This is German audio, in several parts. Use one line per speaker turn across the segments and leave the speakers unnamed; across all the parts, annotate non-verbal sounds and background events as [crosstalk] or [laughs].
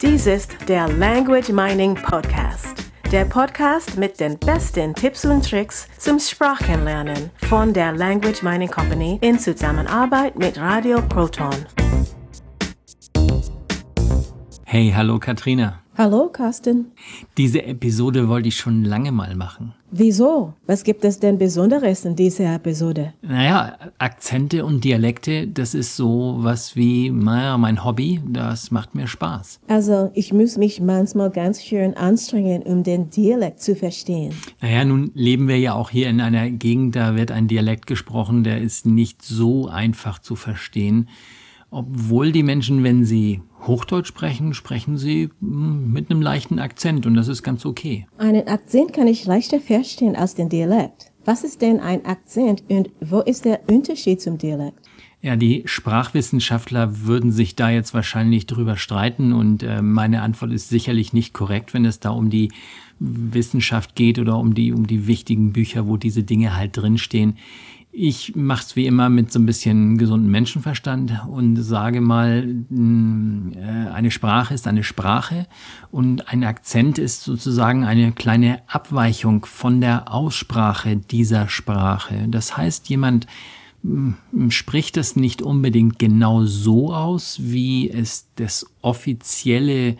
Dies ist der Language Mining Podcast. Der Podcast mit den besten Tipps und Tricks zum Sprachenlernen von der Language Mining Company in Zusammenarbeit mit Radio Proton.
Hey, hallo Katrina.
Hallo, Carsten.
Diese Episode wollte ich schon lange mal machen.
Wieso? Was gibt es denn Besonderes in dieser Episode?
Naja, Akzente und Dialekte, das ist so was wie, naja, mein Hobby, das macht mir Spaß.
Also, ich muss mich manchmal ganz schön anstrengen, um den Dialekt zu verstehen.
Naja, nun leben wir ja auch hier in einer Gegend, da wird ein Dialekt gesprochen, der ist nicht so einfach zu verstehen. Obwohl die Menschen, wenn sie Hochdeutsch sprechen, sprechen sie hm, mit einem leichten Akzent und das ist ganz okay.
Einen Akzent kann ich leichter verstehen als den Dialekt. Was ist denn ein Akzent und wo ist der Unterschied zum Dialekt?
Ja, die Sprachwissenschaftler würden sich da jetzt wahrscheinlich drüber streiten und äh, meine Antwort ist sicherlich nicht korrekt, wenn es da um die Wissenschaft geht oder um die um die wichtigen Bücher, wo diese Dinge halt drinstehen. Ich mache es wie immer mit so ein bisschen gesunden Menschenverstand und sage mal, mm, äh, eine Sprache ist eine Sprache und ein Akzent ist sozusagen eine kleine Abweichung von der Aussprache dieser Sprache. Das heißt, jemand mm, spricht das nicht unbedingt genau so aus, wie es das offizielle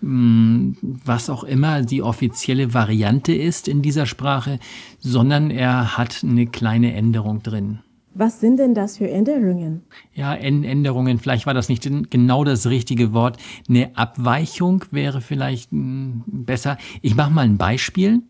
was auch immer die offizielle Variante ist in dieser Sprache, sondern er hat eine kleine Änderung drin.
Was sind denn das für Änderungen?
Ja, Änderungen, vielleicht war das nicht genau das richtige Wort. Eine Abweichung wäre vielleicht hm, besser. Ich mache mal ein Beispiel.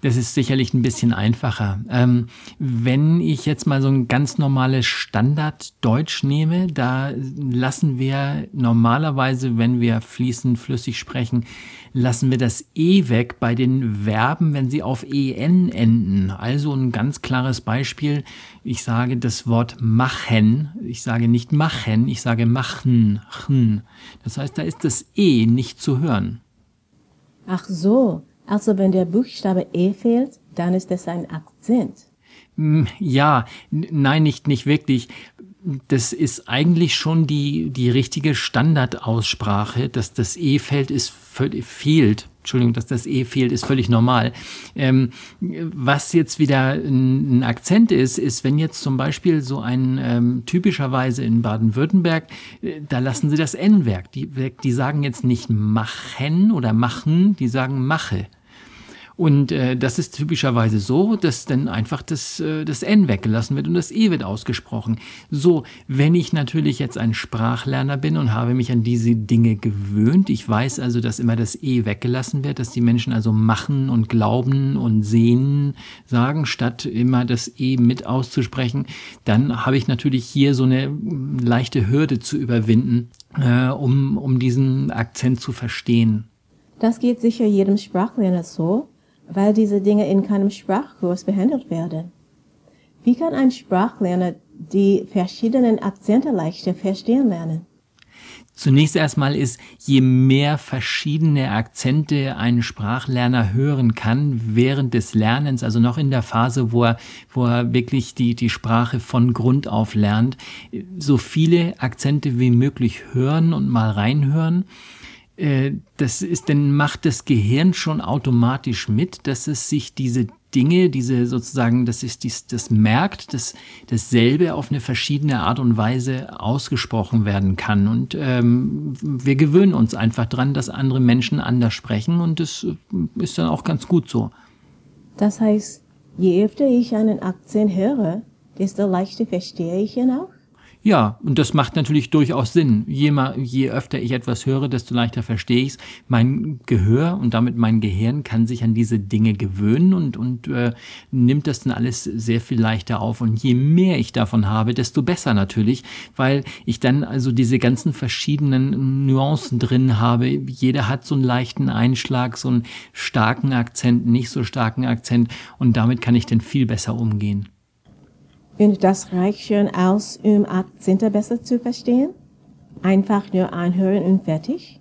Das ist sicherlich ein bisschen einfacher. Ähm, wenn ich jetzt mal so ein ganz normales Standarddeutsch nehme, da lassen wir normalerweise, wenn wir fließend flüssig sprechen, lassen wir das E weg bei den Verben, wenn sie auf EN enden. Also ein ganz klares Beispiel. Ich sage das Wort machen. Ich sage nicht machen, ich sage machen. Das heißt, da ist das E nicht zu hören.
Ach so. Also wenn der Buchstabe E fehlt, dann ist es ein Akzent.
Hm, ja, nein, nicht, nicht wirklich. Das ist eigentlich schon die, die richtige Standardaussprache, dass das E fällt, ist fehlt. Entschuldigung, dass das E fehlt, ist völlig normal. Ähm, was jetzt wieder ein, Akzent ist, ist, wenn jetzt zum Beispiel so ein ähm, typischerweise in Baden-Württemberg, äh, da lassen sie das N weg. Die, die sagen jetzt nicht machen oder machen, die sagen mache. Und äh, das ist typischerweise so, dass dann einfach das, äh, das N weggelassen wird und das E wird ausgesprochen. So, wenn ich natürlich jetzt ein Sprachlerner bin und habe mich an diese Dinge gewöhnt, ich weiß also, dass immer das E weggelassen wird, dass die Menschen also machen und glauben und sehen sagen, statt immer das E mit auszusprechen, dann habe ich natürlich hier so eine leichte Hürde zu überwinden, äh, um, um diesen Akzent zu verstehen.
Das geht sicher jedem Sprachlerner so weil diese Dinge in keinem Sprachkurs behandelt werden. Wie kann ein Sprachlerner die verschiedenen Akzente leichter verstehen lernen?
Zunächst erstmal ist, je mehr verschiedene Akzente ein Sprachlerner hören kann während des Lernens, also noch in der Phase, wo er, wo er wirklich die, die Sprache von Grund auf lernt, so viele Akzente wie möglich hören und mal reinhören das ist, dann macht das Gehirn schon automatisch mit, dass es sich diese Dinge, diese sozusagen, dass es dies, das merkt, dass dasselbe auf eine verschiedene Art und Weise ausgesprochen werden kann. Und ähm, wir gewöhnen uns einfach dran, dass andere Menschen anders sprechen und das ist dann auch ganz gut so.
Das heißt, je öfter ich einen Akzent höre, desto leichter verstehe ich ihn auch?
Ja, und das macht natürlich durchaus Sinn. Je, je öfter ich etwas höre, desto leichter verstehe ich es. Mein Gehör und damit mein Gehirn kann sich an diese Dinge gewöhnen und, und äh, nimmt das dann alles sehr viel leichter auf. Und je mehr ich davon habe, desto besser natürlich, weil ich dann also diese ganzen verschiedenen Nuancen drin habe. Jeder hat so einen leichten Einschlag, so einen starken Akzent, nicht so starken Akzent und damit kann ich dann viel besser umgehen.
Und das reicht schon aus, um Akzente besser zu verstehen? Einfach nur anhören und fertig?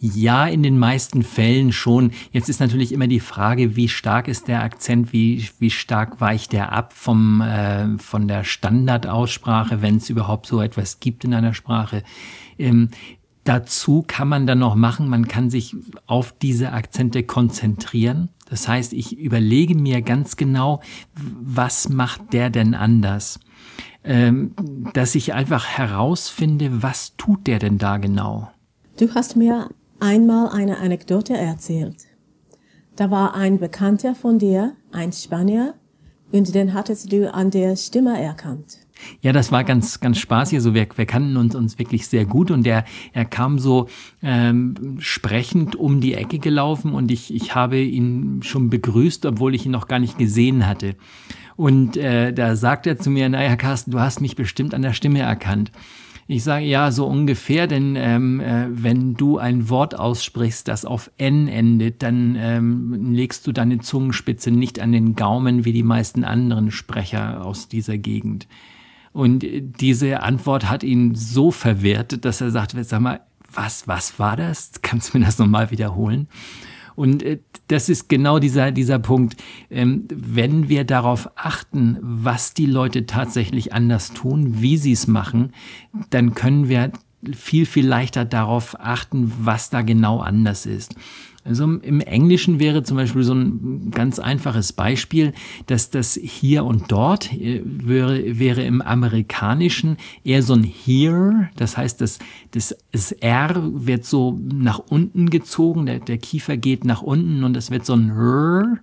Ja, in den meisten Fällen schon. Jetzt ist natürlich immer die Frage, wie stark ist der Akzent, wie, wie stark weicht der ab vom, äh, von der Standardaussprache, wenn es überhaupt so etwas gibt in einer Sprache. Ähm, dazu kann man dann noch machen, man kann sich auf diese Akzente konzentrieren. Das heißt, ich überlege mir ganz genau, was macht der denn anders? Ähm, dass ich einfach herausfinde, was tut der denn da genau?
Du hast mir einmal eine Anekdote erzählt. Da war ein Bekannter von dir, ein Spanier, und den hattest du an der Stimme erkannt.
Ja, das war ganz, ganz spaßig. Also wir, wir kannten uns, uns wirklich sehr gut und er, er kam so ähm, sprechend um die Ecke gelaufen und ich, ich habe ihn schon begrüßt, obwohl ich ihn noch gar nicht gesehen hatte. Und äh, da sagt er zu mir, naja, Carsten, du hast mich bestimmt an der Stimme erkannt. Ich sage ja, so ungefähr, denn ähm, äh, wenn du ein Wort aussprichst, das auf N endet, dann ähm, legst du deine Zungenspitze nicht an den Gaumen wie die meisten anderen Sprecher aus dieser Gegend. Und diese Antwort hat ihn so verwirrt, dass er sagt, sag mal, was, was war das? Kannst du mir das nochmal wiederholen? Und äh, das ist genau dieser, dieser Punkt. Ähm, wenn wir darauf achten, was die Leute tatsächlich anders tun, wie sie es machen, dann können wir viel, viel leichter darauf achten, was da genau anders ist. Also im Englischen wäre zum Beispiel so ein ganz einfaches Beispiel, dass das hier und dort äh, wäre, wäre im Amerikanischen eher so ein here, das heißt, das, das, das R wird so nach unten gezogen, der, der Kiefer geht nach unten und das wird so ein R.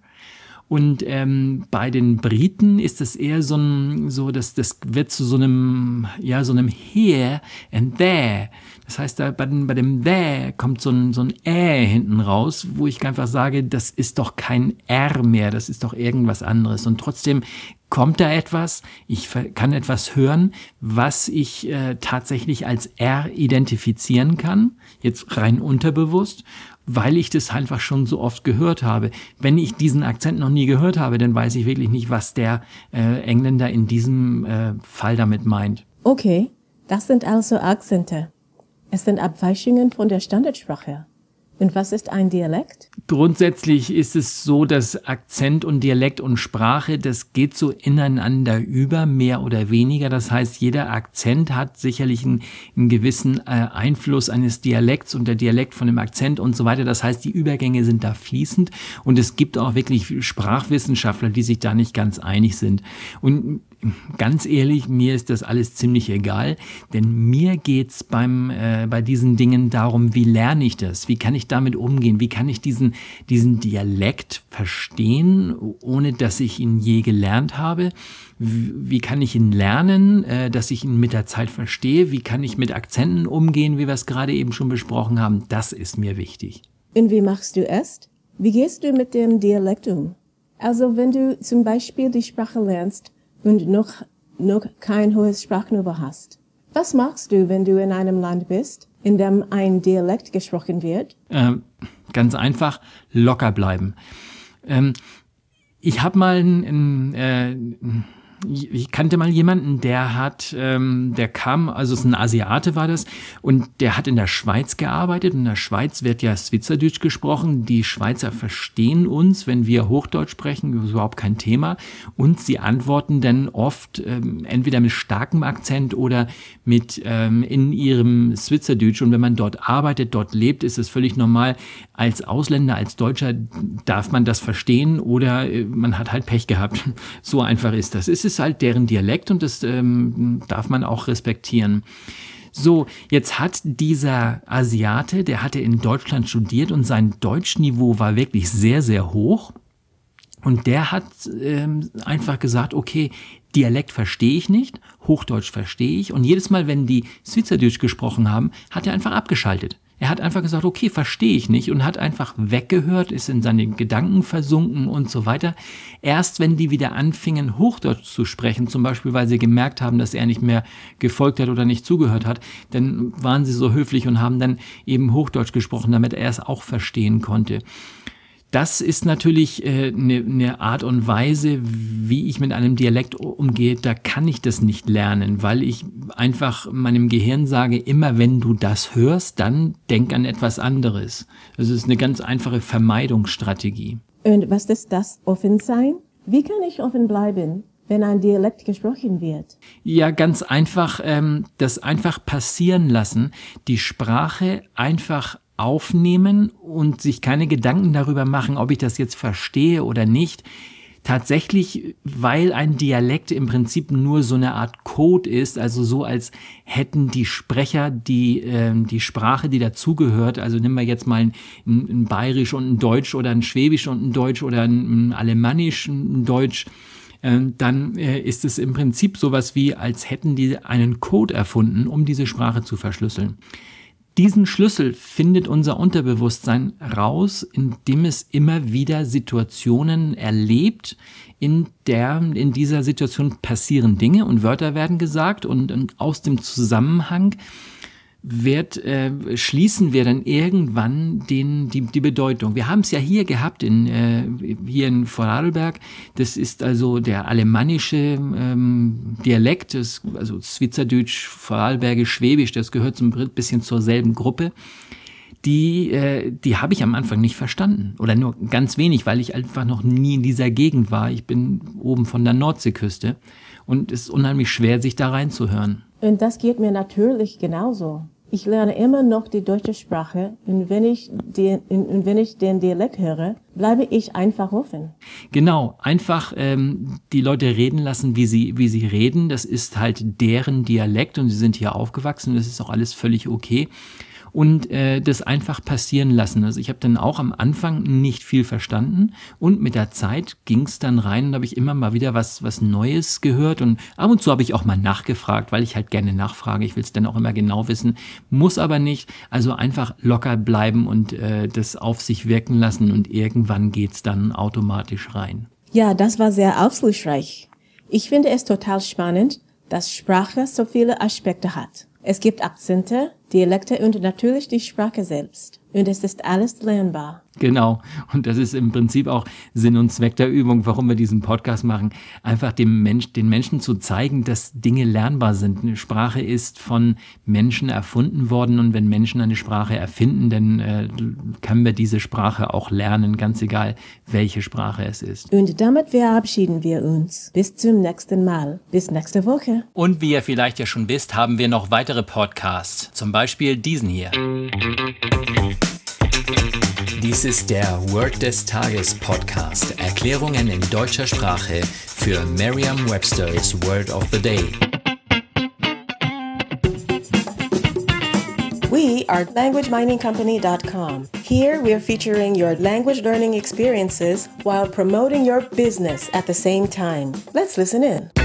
Und ähm, bei den Briten ist es eher so ein, so das, das wird zu so einem, ja, so einem here and there. Das heißt, da bei, dem, bei dem there kommt so ein, so ein Ä hinten raus, wo ich einfach sage, das ist doch kein R mehr, das ist doch irgendwas anderes. Und trotzdem kommt da etwas, ich kann etwas hören, was ich äh, tatsächlich als R identifizieren kann, jetzt rein unterbewusst weil ich das einfach schon so oft gehört habe. Wenn ich diesen Akzent noch nie gehört habe, dann weiß ich wirklich nicht, was der äh, Engländer in diesem äh, Fall damit meint.
Okay, das sind also Akzente. Es sind Abweichungen von der Standardsprache. Und was ist ein Dialekt?
Grundsätzlich ist es so, dass Akzent und Dialekt und Sprache, das geht so ineinander über, mehr oder weniger. Das heißt, jeder Akzent hat sicherlich einen, einen gewissen äh, Einfluss eines Dialekts und der Dialekt von dem Akzent und so weiter. Das heißt, die Übergänge sind da fließend und es gibt auch wirklich Sprachwissenschaftler, die sich da nicht ganz einig sind. Und ganz ehrlich, mir ist das alles ziemlich egal, denn mir geht's beim äh, bei diesen Dingen darum, wie lerne ich das? Wie kann ich damit umgehen? Wie kann ich diesen diesen Dialekt verstehen, ohne dass ich ihn je gelernt habe? Wie, wie kann ich ihn lernen, äh, dass ich ihn mit der Zeit verstehe? Wie kann ich mit Akzenten umgehen, wie wir es gerade eben schon besprochen haben? Das ist mir wichtig.
Und wie machst du es? Wie gehst du mit dem Dialekt um? Also wenn du zum Beispiel die Sprache lernst, und noch, noch kein hohes Sprachniveau hast. Was machst du, wenn du in einem Land bist, in dem ein Dialekt gesprochen wird?
Ähm, ganz einfach, locker bleiben. Ähm, ich habe mal ein, ein, äh, ich kannte mal jemanden, der hat, ähm, der kam, also es ist ein Asiate war das, und der hat in der Schweiz gearbeitet. In der Schweiz wird ja Schweizerdeutsch gesprochen. Die Schweizer verstehen uns, wenn wir Hochdeutsch sprechen, überhaupt kein Thema. Und sie antworten dann oft ähm, entweder mit starkem Akzent oder mit ähm, in ihrem Schweizerdeutsch. Und wenn man dort arbeitet, dort lebt, ist es völlig normal. Als Ausländer, als Deutscher darf man das verstehen oder äh, man hat halt Pech gehabt. [laughs] So einfach ist das. Es ist halt deren Dialekt und das ähm, darf man auch respektieren. So, jetzt hat dieser Asiate, der hatte in Deutschland studiert und sein Deutschniveau war wirklich sehr, sehr hoch. Und der hat ähm, einfach gesagt, okay, Dialekt verstehe ich nicht, Hochdeutsch verstehe ich. Und jedes Mal, wenn die Schweizerdeutsch gesprochen haben, hat er einfach abgeschaltet. Er hat einfach gesagt, okay, verstehe ich nicht und hat einfach weggehört, ist in seine Gedanken versunken und so weiter. Erst wenn die wieder anfingen, Hochdeutsch zu sprechen, zum Beispiel, weil sie gemerkt haben, dass er nicht mehr gefolgt hat oder nicht zugehört hat, dann waren sie so höflich und haben dann eben Hochdeutsch gesprochen, damit er es auch verstehen konnte das ist natürlich eine äh, ne, ne Art und Weise, wie ich mit einem Dialekt umgehe. Da kann ich das nicht lernen, weil ich einfach meinem Gehirn sage, immer wenn du das hörst, dann denk an etwas anderes. Das ist eine ganz einfache Vermeidungsstrategie.
Und was ist das offen sein? Wie kann ich offen bleiben? wenn ein Dialekt gesprochen wird?
Ja, ganz einfach, ähm, das einfach passieren lassen, die Sprache einfach aufnehmen und sich keine Gedanken darüber machen, ob ich das jetzt verstehe oder nicht. Tatsächlich, weil ein Dialekt im Prinzip nur so eine Art Code ist, also so als hätten die Sprecher die, äh, die Sprache, die dazugehört, also nehmen wir jetzt mal ein, ein Bayerisch und ein Deutsch oder ein Schwäbisch und ein Deutsch oder ein, ein Alemannisch und ein Deutsch, äh, dann äh, ist es im Prinzip sowas wie, als hätten die einen Code erfunden, um diese Sprache zu verschlüsseln. Diesen Schlüssel findet unser Unterbewusstsein raus, indem es immer wieder Situationen erlebt, in der, in dieser Situation passieren Dinge und Wörter werden gesagt und, aus dem Zusammenhang wird, äh, schließen wir dann irgendwann den, die, die Bedeutung. Wir haben es ja hier gehabt, in, äh, hier in Vorarlberg. Das ist also der alemannische ähm, Dialekt, das, also Schweizerdeutsch, Vorarlbergisch, Schwäbisch, das gehört ein bisschen zur selben Gruppe. Die, äh, die habe ich am Anfang nicht verstanden. Oder nur ganz wenig, weil ich einfach noch nie in dieser Gegend war. Ich bin oben von der Nordseeküste. Und es ist unheimlich schwer, sich da reinzuhören.
Und das geht mir natürlich genauso. Ich lerne immer noch die deutsche Sprache und wenn ich den, und wenn ich den Dialekt höre, bleibe ich einfach offen.
Genau, einfach ähm, die Leute reden lassen, wie sie, wie sie reden. Das ist halt deren Dialekt und sie sind hier aufgewachsen. Das ist auch alles völlig okay und äh, das einfach passieren lassen. Also ich habe dann auch am Anfang nicht viel verstanden und mit der Zeit ging es dann rein und habe ich immer mal wieder was, was Neues gehört und ab und zu habe ich auch mal nachgefragt, weil ich halt gerne nachfrage. Ich will es dann auch immer genau wissen, muss aber nicht. Also einfach locker bleiben und äh, das auf sich wirken lassen und irgendwann geht's dann automatisch rein.
Ja, das war sehr aufschlussreich. Ich finde es total spannend, dass Sprache so viele Aspekte hat. Es gibt Akzente, Dialekte und natürlich die Sprache selbst. Und es ist alles lernbar.
Genau. Und das ist im Prinzip auch Sinn und Zweck der Übung, warum wir diesen Podcast machen. Einfach dem Mensch, den Menschen zu zeigen, dass Dinge lernbar sind. Eine Sprache ist von Menschen erfunden worden und wenn Menschen eine Sprache erfinden, dann äh, können wir diese Sprache auch lernen, ganz egal, welche Sprache es ist.
Und damit verabschieden wir uns. Bis zum nächsten Mal. Bis nächste Woche.
Und wie ihr vielleicht ja schon wisst, haben wir noch weitere Podcasts. Zum Beispiel diesen hier. Dies ist der Word des Tages Podcast. Erklärungen in deutscher Sprache für Merriam-Webster's Word of the Day.
We are LanguageMiningCompany.com. Here we are featuring your language learning experiences while promoting your business at the same time. Let's listen in.